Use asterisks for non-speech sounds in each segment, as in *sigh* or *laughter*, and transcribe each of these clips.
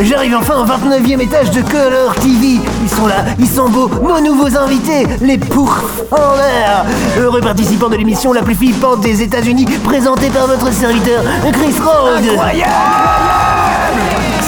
J'arrive enfin au 29e étage de Color TV. Ils sont là, ils sont beaux, nos nouveaux invités, les pourfendeurs. Heureux participants de l'émission la plus flippante des États-Unis, présentée par votre serviteur, Chris Rhodes.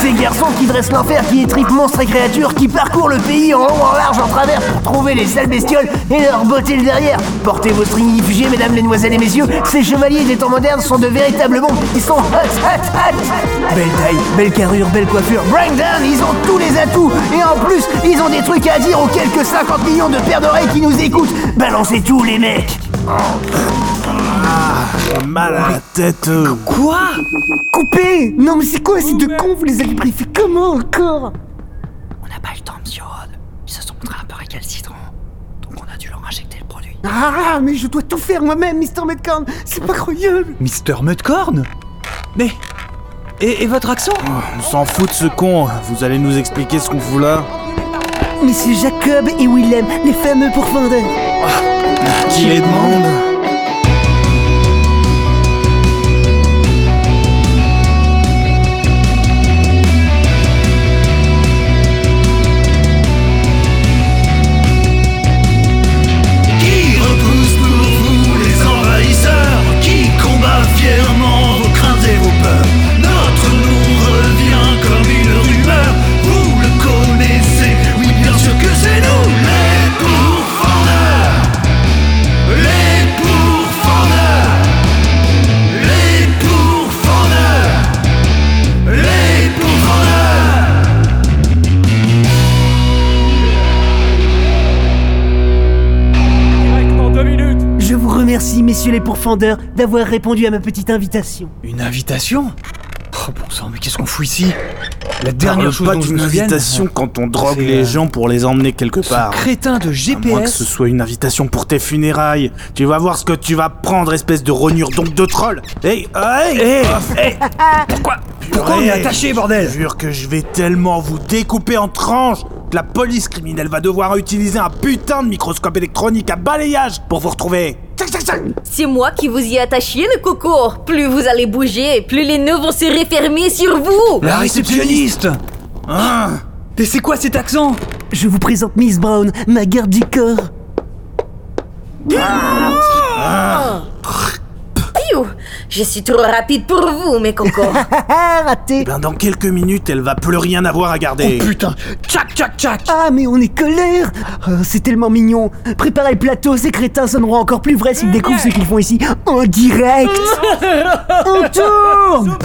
Ces garçons qui dressent l'enfer, qui étripent monstres et créatures, qui parcourent le pays en haut, en large, en travers pour les sales bestioles et leur botter le derrière. Portez vos stringifugés, mesdames, mesdemoiselles et messieurs, ces chevaliers des temps modernes sont de véritables bombes. Ils sont hot, hot, hot. Belle taille, belle carrure, belle coiffure. Bring down, ils ont tous les atouts. Et en plus, ils ont des trucs à dire aux quelques 50 millions de paires d'oreilles qui nous écoutent. Balancez tout, les mecs. Mal à la tête. Quoi Coupez Non mais c'est quoi ces deux cons Vous les avez briefés comment encore On n'a pas le temps, monsieur Rod. Ils se sont montrés un peu récalcitrants. Donc on a dû leur injecter le produit. Ah mais je dois tout faire moi-même, Mr. Metcalm C'est pas croyable Mister Mudcorn Mais. Et, et votre accent On s'en fout de ce con. Vous allez nous expliquer ce qu'on fout là Mais c'est Jacob et Willem, les fameux pourfendeurs Qui les demande? Messieurs les pourfendeurs, d'avoir répondu à ma petite invitation. Une invitation Oh bon sang, mais qu'est-ce qu'on fout ici? La Parle dernière chose pas dont je d'une me souviens. invitation quand on drogue les euh, gens pour les emmener quelque Ce part. crétin de À moins que GPS. ce soit une invitation pour tes funérailles. Tu vas voir ce que tu vas prendre, espèce de rognure donc de troll. Hey, hey, Hé Hé Pourquoi Pourquoi on est attaché, Je bordel jure que je vais tellement vous découper en tranches que la police criminelle va devoir utiliser un putain de microscope électronique à balayage pour vous retrouver. C'est moi qui vous y attachiez, le coco. Plus vous allez bouger, plus les nœuds vont se refermer sur vous. La réceptionniste Ah. Et c'est quoi cet accent? Je vous présente Miss Brown, ma garde du corps. Piou, je suis trop rapide pour vous, mes cocos. Ah, *laughs* *laughs* raté Ben dans quelques minutes, elle va plus rien avoir à garder. Putain. Tchac, tchac, tchac. Ah, mais on est colère. Oh, C'est tellement mignon. Préparez le plateau, ces crétins sonneront encore plus vrais s'ils découvrent ce qu'ils font ici en direct. *laughs* On tourne.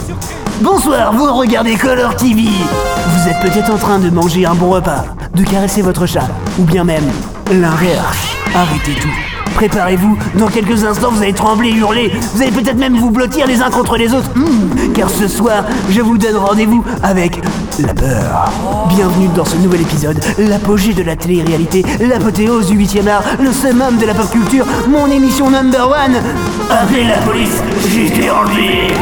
Bonsoir, vous regardez Color TV Vous êtes peut-être en train de manger un bon repas, de caresser votre chat, ou bien même l'inverse. Arrêtez tout. Préparez-vous, dans quelques instants vous allez trembler, hurler, vous allez peut-être même vous blottir les uns contre les autres, Hmm, car ce soir, je vous donne rendez-vous avec la peur. Bienvenue dans ce nouvel épisode, l'apogée de la télé-réalité, l'apothéose du 8 art, le summum de la pop culture, mon émission number one. Appelez la police, j'ai été enlevé.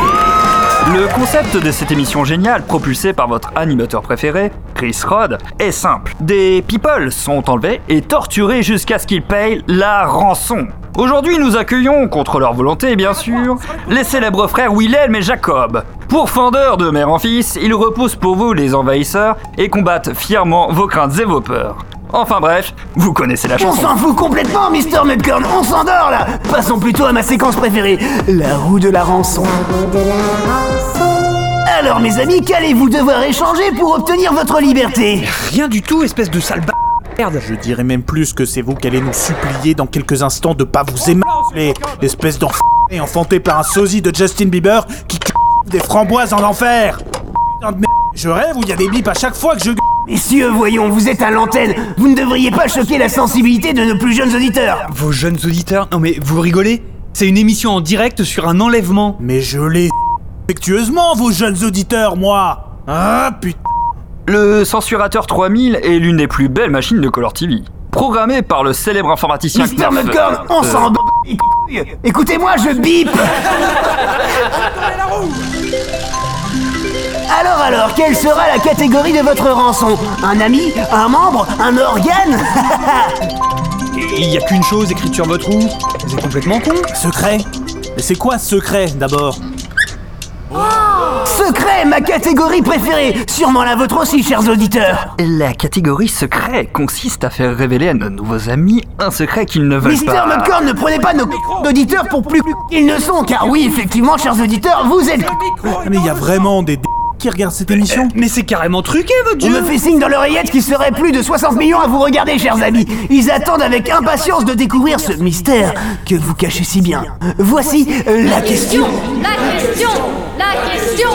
Le concept de cette émission géniale, propulsée par votre animateur préféré, Chris Rod, est simple. Des people sont enlevés et torturés jusqu'à ce qu'ils payent la rançon. Aujourd'hui, nous accueillons, contre leur volonté bien sûr, les célèbres frères Wilhelm et Jacob. Pourfendeurs de mère en fils, ils repoussent pour vous les envahisseurs et combattent fièrement vos craintes et vos peurs. Enfin bref, vous connaissez la On chanson. s'en fout complètement, Mr. Mudcorn, on s'endort là Passons plutôt à ma séquence préférée, la roue de la rançon. Alors mes amis, qu'allez-vous devoir échanger pour obtenir votre liberté? Rien du tout, espèce de sale b... Merde Je dirais même plus que c'est vous qui allez nous supplier dans quelques instants de pas vous émaler, espèce d'enf... enfanté par un sosie de Justin Bieber qui des framboises en enfer. Putain de merde, je rêve où il y a des bips à chaque fois que je Messieurs, voyons, vous êtes à l'antenne, vous ne devriez pas choquer la sensibilité de nos plus jeunes auditeurs. Vos jeunes auditeurs Non mais vous rigolez C'est une émission en direct sur un enlèvement. Mais je l'ai affectueusement, vos jeunes auditeurs, moi. Ah, putain Le Censurateur 3000 est l'une des plus belles machines de Color TV. Programmée par le célèbre informaticien Mr. Knopf, Mudcorn, on euh, s'en bat les couilles. Écoutez-moi, je bip *laughs* Alors alors, quelle sera la catégorie de votre rançon Un ami Un membre Un organe *laughs* Il y a qu'une chose écrite sur votre roue C'est complètement con. Secret. Mais c'est quoi secret, d'abord Secret, ma catégorie préférée. Sûrement la vôtre aussi, chers auditeurs. La catégorie secret consiste à faire révéler à nos nouveaux amis un secret qu'ils ne veulent Mister pas. Mudcorn, ne prenez pas nos auditeurs pour plus qu'ils ne sont, car oui, effectivement, chers auditeurs, vous êtes Mais il y a vraiment des d- qui regardent cette émission Mais c'est carrément truqué, votre On jeu me fait signe dans l'oreillette qu'il serait plus de 60 millions à vous regarder, chers amis. Ils attendent avec impatience de découvrir ce mystère que vous cachez si bien. Voici euh, la question. La question La question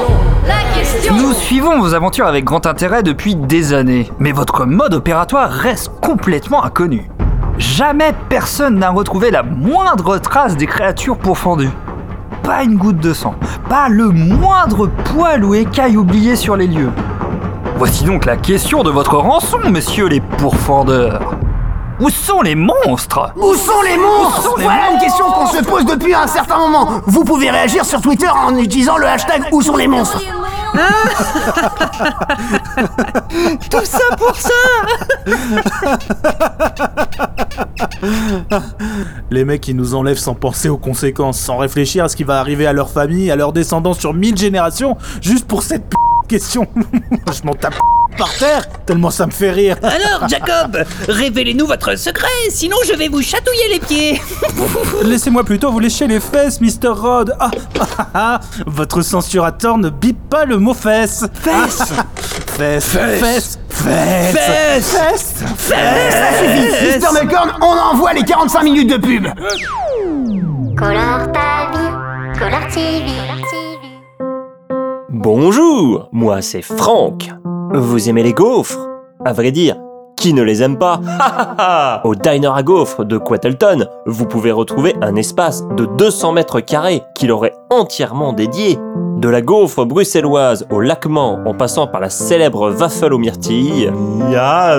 La question Nous suivons vos aventures avec grand intérêt depuis des années, mais votre mode opératoire reste complètement inconnu. Jamais personne n'a retrouvé la moindre trace des créatures pourfendues. Pas une goutte de sang, pas le moindre poil ou écaille oublié sur les lieux. Voici donc la question de votre rançon, messieurs les pourfendeurs. Où sont les monstres? Où sont les monstres? sont les Voilà une question qu'on se pose depuis un certain moment. Vous pouvez réagir sur Twitter en utilisant le hashtag Où sont les monstres? Tout ça pour ça *laughs* *laughs* Les mecs, ils nous enlèvent sans penser aux conséquences, sans réfléchir à ce qui va arriver à leur famille, à leurs descendants sur mille générations, juste pour cette p question. *laughs* Je m'en tape par terre, tellement ça me fait rire. Alors, Jacob, révélez-nous votre secret, sinon je vais vous chatouiller les pieds. *laughs* Laissez-moi plutôt vous lécher les fesses, Mr. Rod. Ah, ah, ah, ah. votre censurateur ne bip pas le mot fesse. Fesse Fesse Fesse Fesse Fesse Fesse Ça suffit Mister Mudcorn, on envoie les 45 minutes de pub Color ta vie, Color TV. Bonjour, moi c'est Franck. Vous aimez les gaufres? À vrai dire, qui ne les aime pas? *laughs* Au Diner à gaufres de Quattleton, vous pouvez retrouver un espace de 200 mètres carrés qui leur est entièrement dédié. De la gaufre bruxelloise au laquement en passant par la célèbre waffle aux myrtilles.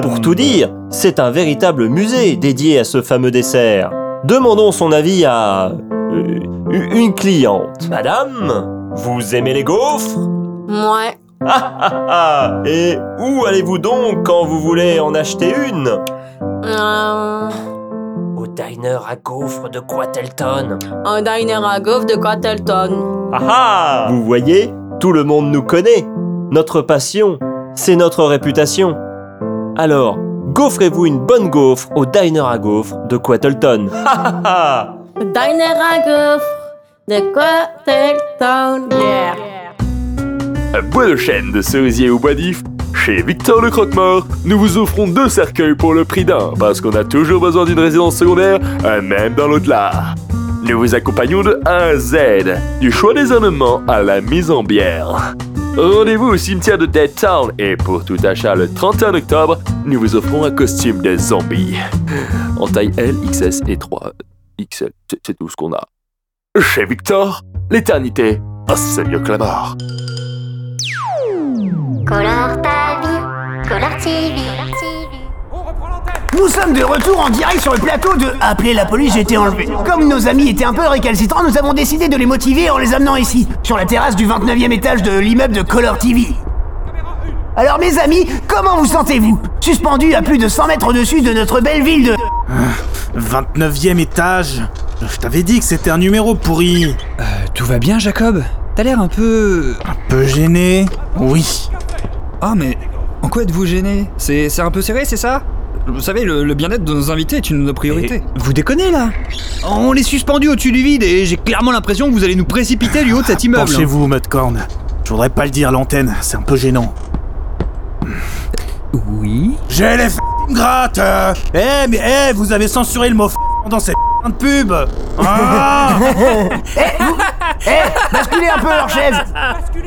Pour tout dire, c'est un véritable musée dédié à ce fameux dessert. Demandons son avis à... euh, une cliente. Madame, vous aimez les gaufres? Ouais. ah ah ah Et où allez-vous donc quand vous voulez en acheter une? Euh, Au diner à gaufres de Quattleton. un diner à gaufre de Quattleton. Ah ah Vous voyez, tout le monde nous connaît. Notre passion, c'est notre réputation. Alors, gaufrez-vous une bonne gaufre au diner à gaufres de Quattleton. Ah ah ah Diner à gaufre de Quattleton. Yeah. À Bois de chêne de cerisier ou bois d'if, chez Victor le Croque-Mort, nous vous offrons deux cercueils pour le prix d'un, parce qu'on a toujours besoin d'une résidence secondaire, même dans l'au-delà. Nous vous accompagnons de A à Z, du choix des ornements à la mise en bière. Rendez-vous au cimetière de Dead Town et pour tout achat le 31 octobre, nous vous offrons un costume de zombie. En taille L, XS et 3 XL, c'est tout ce qu'on a. Chez Victor, l'éternité, ah, c'est mieux que la mort. Color ta vie, Color TV. Nous sommes de retour en direct sur le plateau de Appeler la police, j'ai été enlevé. Comme nos amis étaient un peu récalcitrants, nous avons décidé de les motiver en les amenant ici, sur la terrasse du 29e étage de l'immeuble de Color TV. Alors mes amis, comment vous sentez-vous? Suspendus à plus de 100 mètres au-dessus de notre belle ville de... 29e étage Je t'avais dit que c'était un numéro pourri. Euh, tout va bien, Jacob? T'as l'air un peu... Peu gêné Oui. Ah, mais en quoi êtes-vous gêné? C'est c'est un peu serré, c'est ça? Vous savez, le, le bien-être de nos invités est une de nos priorités. Vous déconnez, là? On les suspendus au-dessus du vide et j'ai clairement l'impression que vous allez nous précipiter du haut de cet immeuble. Penchez-vous, Mudcorn. Je voudrais pas le dire à l'antenne, c'est un peu gênant. Oui J'ai les f gratte euh. Eh, mais eh, vous avez censuré le mot f dans cette de pub. Ah. *laughs* Eh, basculez un peu leur chaise. Eh, eh,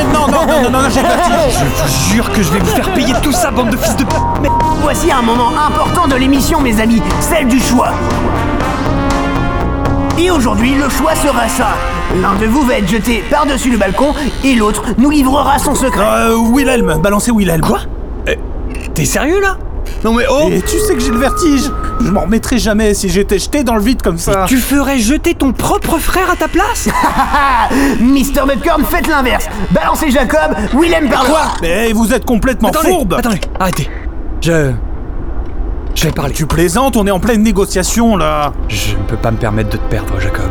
eh, Non, non, non, non, non, j'ai pas dit *laughs* Je vous jure que je vais vous faire payer tout ça, bande de fils de p... Mais voici un moment important de l'émission, mes amis, celle du choix. Et aujourd'hui, le choix sera ça. L'un de vous va être jeté par-dessus le balcon et l'autre nous livrera son secret. Euh, Wilhelm, balancez Wilhelm. Quoi? T'es sérieux, là? Non mais oh Et tu sais que j'ai le vertige Je m'en remettrai jamais si j'étais jeté dans le vide comme ça Tu ferais jeter ton propre frère à ta place Ah *laughs* Mister Mudcorn, faites l'inverse. Balancez Jacob, Willem par Quoi Mais vous êtes complètement Attendez, fourbe attendez, arrêtez. Je... Je vais parler. Tu plaisantes, on est en pleine négociation là Je ne peux pas me permettre de te perdre, Jacob.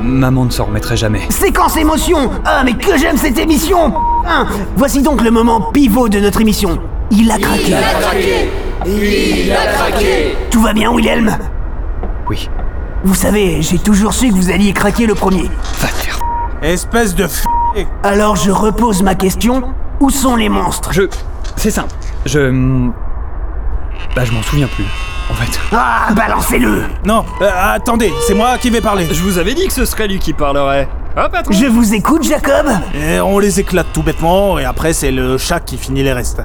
maman ne s'en remettrait jamais. Séquence émotion Ah, mais que j'aime cette émission Hein, Voici donc le moment pivot de notre émission. Il a craqué. Il a craqué Il a craqué Tout va bien, Wilhelm? Oui. Vous savez, j'ai toujours su que vous alliez craquer le premier. Va te faire. Espèce de f... Alors je repose ma question. Où sont les monstres? Je. C'est simple. Je. Bah, je m'en souviens plus, en fait. Ah, balancez-le Non, euh, attendez, c'est moi qui vais parler. Je vous avais dit que ce serait lui qui parlerait. Ah, patron Je vous écoute, Jacob Et on les éclate tout bêtement, et après c'est le chat qui finit les restes.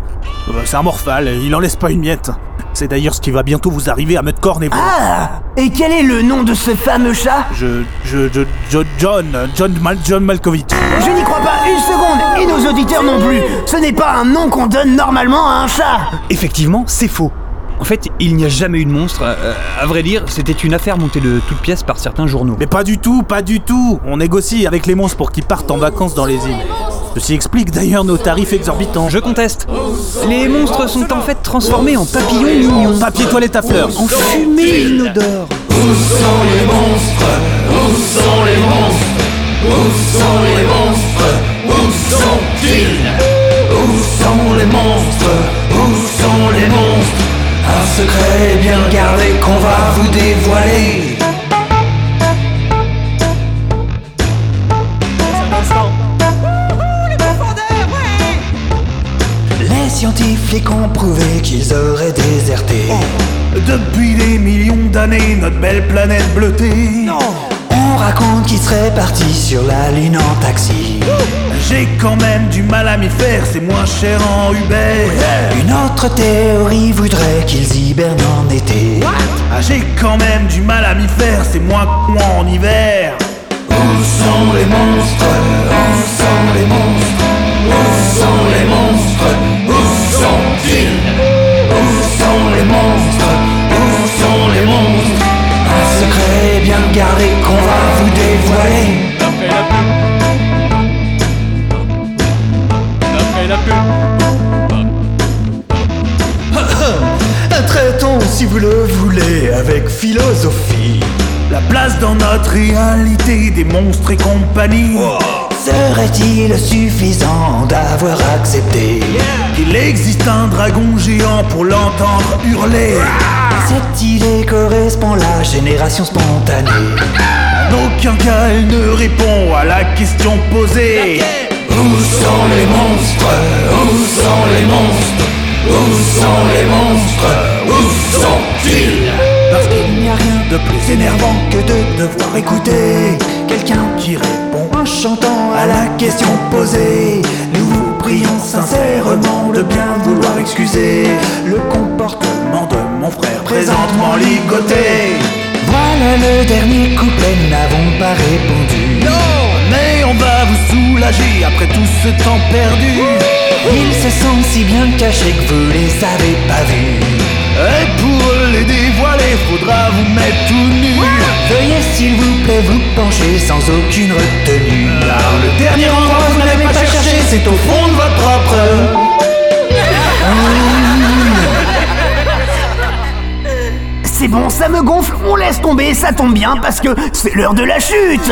Euh, C'est un morphal, il en laisse pas une miette. C'est d'ailleurs ce qui va bientôt vous arriver à Mudcorn et vous. Ah Et quel est le nom de ce fameux chat Je, je, je, je- John, John, Mal, John Malkovich. Je n'y crois pas une seconde, et nos auditeurs non plus. Ce n'est pas un nom qu'on donne normalement à un chat. Effectivement, c'est faux. En fait, il n'y a jamais eu de monstre. Euh, à vrai dire, c'était une affaire montée de toutes pièces par certains journaux. Mais pas du tout, pas du tout. On négocie avec les monstres pour qu'ils partent en vacances dans les îles. Ceci explique d'ailleurs nos tarifs exorbitants. Je conteste. Les monstres sont en fait transformés en papillons mignons. Papier toilette à fleurs. En fumée inodore. Où sont les monstres? Où sont les monstres? Où sont les monstres? Où sont-ils Où sont les monstres Où sont les monstres? Un secret bien gardé qu'on va vous dévoiler Les scientifiques ont prouvé qu'ils auraient déserté. Depuis des millions d'années, notre belle planète bleutée. Raconte qu'ils seraient partis sur la lune en taxi. J'ai quand même du mal à m'y faire, c'est moins cher en Uber. Une autre théorie voudrait qu'ils hibernent en été. Ah, j'ai quand même du mal à m'y faire, c'est moins con en hiver. Où sont les monstres? Où sont les monstres? Où sont les monstres? Où sont-ils? Où sont les monstres? Où sont les monstres? Secret bien gardé qu'on va vous dévoiler. *laughs* Traitons, si vous le voulez, avec philosophie. La place dans notre réalité des monstres et compagnie. Serait-il suffisant d'avoir accepté? Qu'il existe un dragon géant pour l'entendre hurler. Cette idée correspond à la génération spontanée. En aucun cas elle ne répond à la question posée. Où sont les monstres? Où sont les monstres? Où sont les monstres? Où sont-ils? Parce qu'il n'y a rien de plus énervant que de devoir écouter quelqu'un qui répond en chantant à la question posée. Nous vous prions sincèrement de bien vouloir excuser le comportement de mon frère Présentement ligoté. Voilà le dernier couplet, nous n'avons pas répondu. Non, mais on va vous soulager après tout ce temps perdu. Ils se sentent si bien cachés que vous les avez pas vus. Et pour les dévoiler, faudra vous mettre tout nu. Veuillez s'il vous plaît vous pencher sans aucune retenue. Car le dernier endroit que vous n'avez pas cherché, c'est au fond de votre propre. C'est bon, ça me gonfle, on laisse tomber, ça tombe bien parce que c'est l'heure de la chute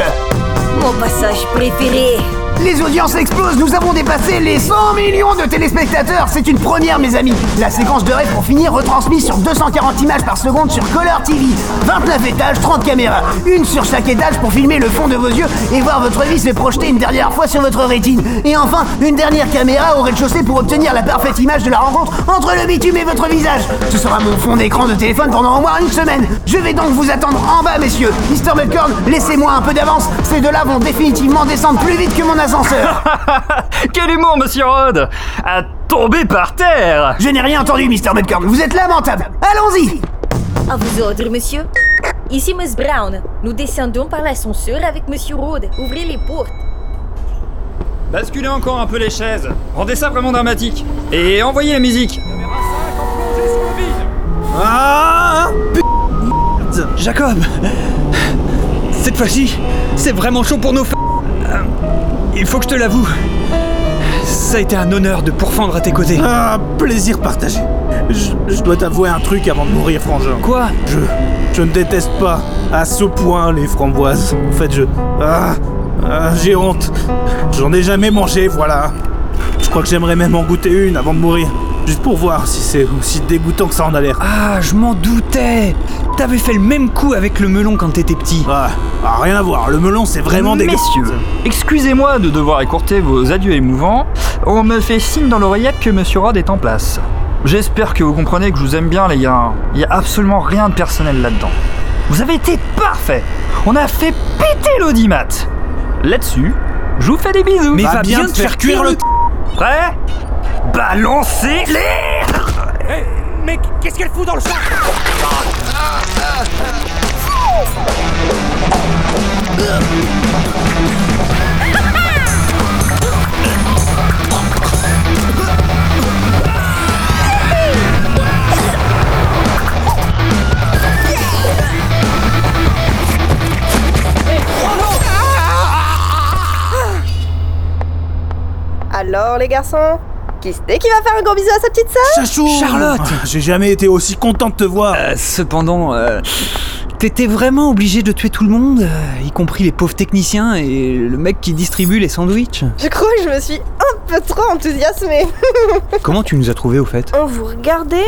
Mon passage préféré. Les audiences explosent, nous avons dépassé les 100 millions de téléspectateurs, c'est une première mes amis. La séquence de rêve pour finir retransmise sur 240 images par seconde sur Color TV. 29 étages, 30 caméras, une sur chaque étage pour filmer le fond de vos yeux et voir votre vie se projeter une dernière fois sur votre rétine. Et enfin, une dernière caméra au rez-de-chaussée pour obtenir la parfaite image de la rencontre entre le bitume et votre visage. Ce sera mon fond d'écran de téléphone pendant au moins une semaine. Je vais donc vous attendre en bas, messieurs. Mr. Mudcorn, laissez-moi un peu d'avance. Ces deux-là vont définitivement descendre plus vite que mon *laughs* Quel humour, monsieur Rod À tomber par terre Je n'ai rien entendu, Mr. Mudcorn. Vous êtes lamentable. Allons-y. À vos ordres, monsieur. Ici Miss Brown. Nous descendons par l'ascenseur avec Monsieur Rhodes. Ouvrez les portes. Basculez encore un peu les chaises. Rendez ça vraiment dramatique. Et envoyez la musique. Ah Jacob Cette fois-ci, c'est vraiment chaud pour nos f... Il faut que je te l'avoue. Ça a été un honneur de pourfendre à tes côtés. Ah, plaisir partagé. Je, je dois t'avouer un truc avant de mourir, frangin. Quoi? Je, Je ne déteste pas à ce point les framboises. En fait, je. Ah, ah, j'ai honte. J'en ai jamais mangé, voilà. Je crois que j'aimerais même en goûter une avant de mourir. Juste pour voir si c'est aussi dégoûtant que ça en a l'air. Ah, je m'en doutais T'avais fait le même coup avec le melon quand t'étais petit. Ah, ah, rien à voir. Le melon, c'est vraiment dégueulasse. Messieurs, excusez-moi de devoir écourter vos adieux émouvants. On me fait signe dans l'oreillette que Monsieur Rod est en place. J'espère que vous comprenez que je vous aime bien, les gars. Il y a absolument rien de personnel là-dedans. Vous avez été parfait. On a fait péter l'audimat. Là-dessus, je vous fais des bisous. Mais va bien te faire cuire le. Prêt? Balancez-les Mais qu'est-ce qu'elle fout dans le sac Alors les garçons, qui c'est qui va faire un gros bisou à sa petite sœur Chachou Charlotte Ah, J'ai jamais été aussi content de te voir. Euh, cependant, euh, t'étais vraiment obligé de tuer tout le monde, euh, y compris les pauvres techniciens et le mec qui distribue les sandwichs. Je crois que je me suis un peu trop enthousiasmée. *laughs* Comment tu nous as trouvés au fait? On vous regardait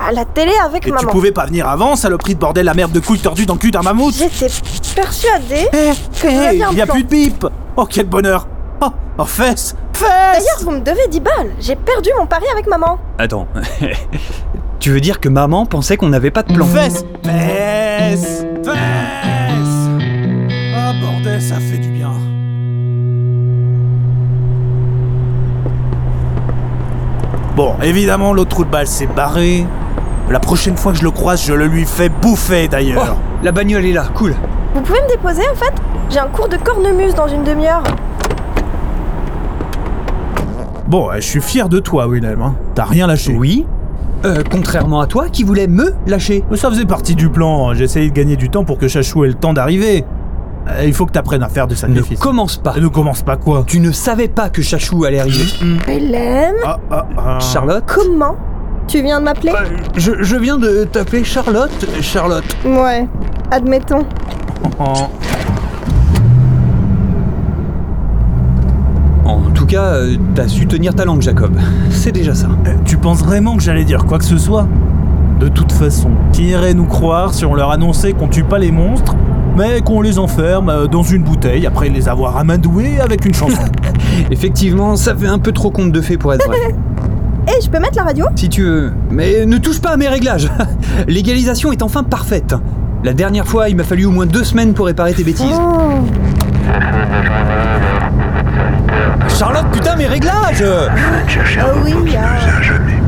à la télé avec Et tu maman. pouvais pas venir avant, saloperie de bordel, la merde de couilles tordues dans le cul d'un mammouth J'étais persuadée Eh, que vous eh, aviez un il y a plan. plus de bip Oh, quel bonheur Oh, oh, fesses Fesses D'ailleurs, vous me devez 10 balles. J'ai perdu mon pari avec maman. Attends. *laughs* tu veux dire que maman pensait qu'on n'avait pas de plan? Fesses Fesses Fesses Oh, bordel, ça fait du bien. Bon, évidemment, l'autre trou de balle s'est barré. La prochaine fois que je le croise, je le lui fais bouffer d'ailleurs. Oh, la bagnole est là, cool. Vous pouvez me déposer en fait? J'ai un cours de cornemuse dans une demi-heure. Bon, je suis fier de toi, Willem. hein. T'as rien lâché. Oui euh, Contrairement à toi qui voulais me lâcher. Mais ça faisait partie du plan. J'ai essayé de gagner du temps pour que Chachou ait le temps d'arriver. Euh, Il faut que t'apprennes à faire de Ne sacrifices. commence pas. Ne commence pas quoi Tu ne savais pas que Chachou allait arriver. Hélène Ah, ah, ah. Charlotte Comment Tu viens de m'appeler je, je viens de t'appeler Charlotte. Charlotte. Ouais, admettons. Oh. En tout cas, euh, t'as su tenir ta langue, Jacob. *laughs* C'est déjà ça. Euh, Tu penses vraiment que j'allais dire quoi que ce soit? De toute façon, qui irait nous croire si on leur annonçait qu'on tue pas les monstres, mais qu'on les enferme euh, dans une bouteille après les avoir amadoués avec une chanson? *laughs* Effectivement, ça fait un peu trop conte de fées pour être vrai. *laughs* Eh, je peux mettre la radio? Si tu veux. Mais ne touche pas à mes réglages. L'égalisation est enfin parfaite. La dernière fois, il m'a fallu au moins deux semaines pour réparer tes bêtises. Oh. Charlotte, putain, mes réglages Ah oui, ah. jamais.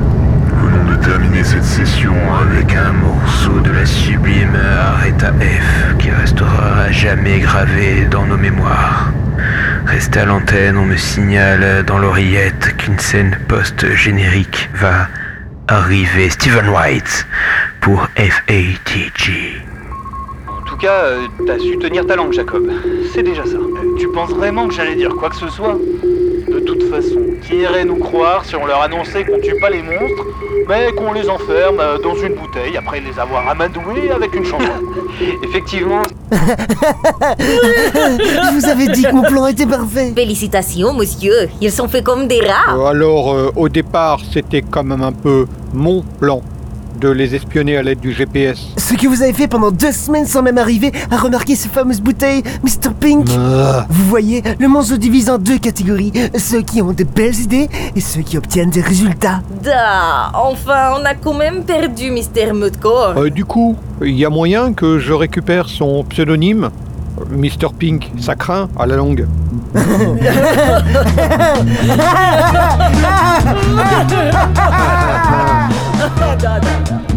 Venons de terminer cette session avec un morceau de la sublime Aretha F qui restera à jamais gravé dans nos mémoires. Restez à l'antenne, on me signale dans l'oreillette qu'une scène post-générique va arriver. Stephen White pour FATG. En tout cas, euh, t'as su tenir ta langue, Jacob. C'est déjà ça. tu penses vraiment que j'allais dire quoi que ce soit? Toute façon, qui irait nous croire si on leur annonçait qu'on tue pas les monstres, mais qu'on les enferme euh, dans une bouteille après les avoir amadoués avec une chanson *laughs* Effectivement, *laughs* Je vous avais dit que mon plan était parfait. Félicitations, monsieur. Ils sont faits comme des rats. Alors, euh, au départ, c'était quand même un peu mon plan de les espionner à l'aide du GPS. Ce que vous avez fait pendant deux semaines sans même arriver à remarquer ces fameuses bouteilles, Mr. Pink. Ah. Vous voyez, le monde se divise en deux catégories. Ceux qui ont de belles idées et ceux qui obtiennent des résultats. Da, enfin, on a quand même perdu Mr. Mudcore. Euh, du coup, il y a moyen que je récupère son pseudonyme Mr. Pink, ça craint à la longue. *laughs* Da, da, da.